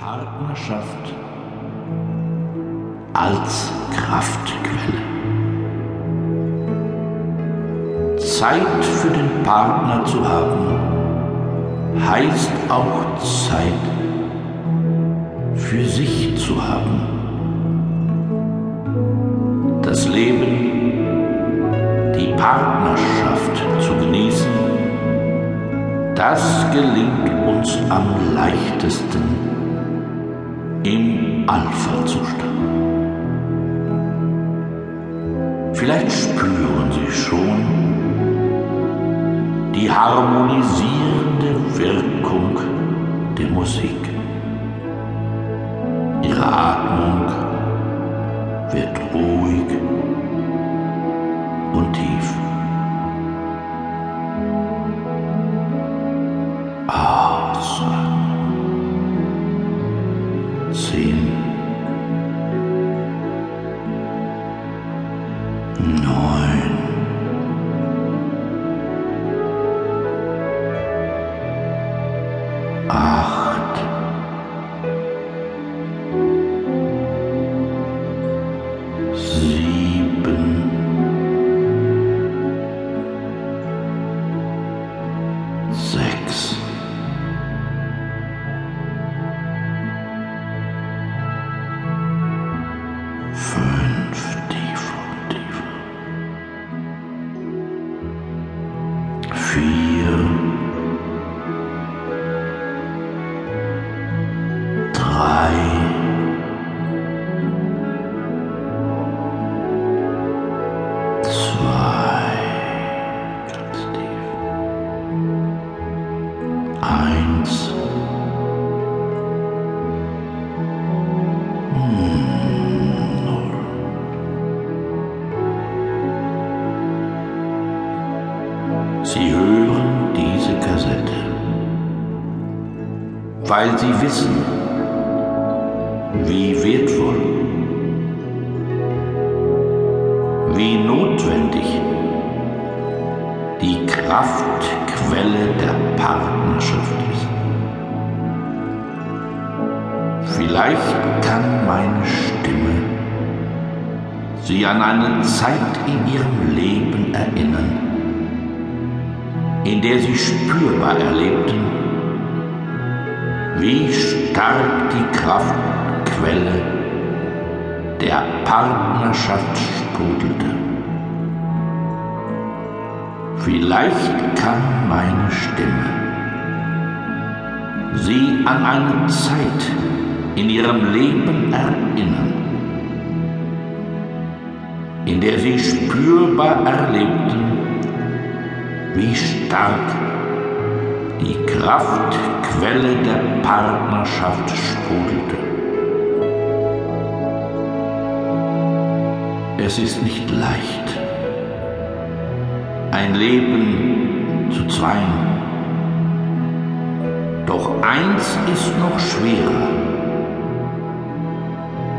Partnerschaft als Kraftquelle. Zeit für den Partner zu haben, heißt auch Zeit für sich zu haben. Das Leben, die Partnerschaft zu genießen, das gelingt uns am leichtesten im Alpha-Zustand. Vielleicht spüren Sie schon die harmonisierende Wirkung der Musik. Ihre Atmung wird ruhig und tief. Neun. Acht. Sieben. Sechs. Eins. Hm, null. Sie hören diese Kassette, weil Sie wissen, wie wertvoll, wie notwendig die Kraftquelle der Partnerschaft Vielleicht kann meine Stimme Sie an eine Zeit in Ihrem Leben erinnern, in der Sie spürbar erlebten, wie stark die Kraftquelle der Partnerschaft sprudelte. Vielleicht kann meine Stimme Sie an eine Zeit in Ihrem Leben erinnern, in der Sie spürbar erlebten, wie stark die Kraftquelle der Partnerschaft sprudelte. Es ist nicht leicht, ein Leben zu zweien. Doch eins ist noch schwerer,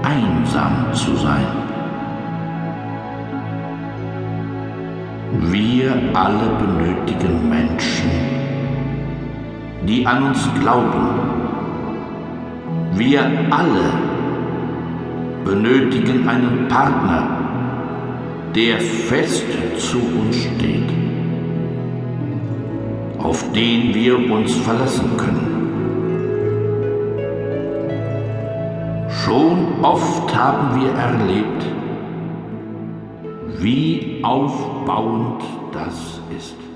einsam zu sein. Wir alle benötigen Menschen, die an uns glauben. Wir alle benötigen einen Partner, der fest zu uns steht, auf den wir uns verlassen können. Schon oft haben wir erlebt, wie aufbauend das ist.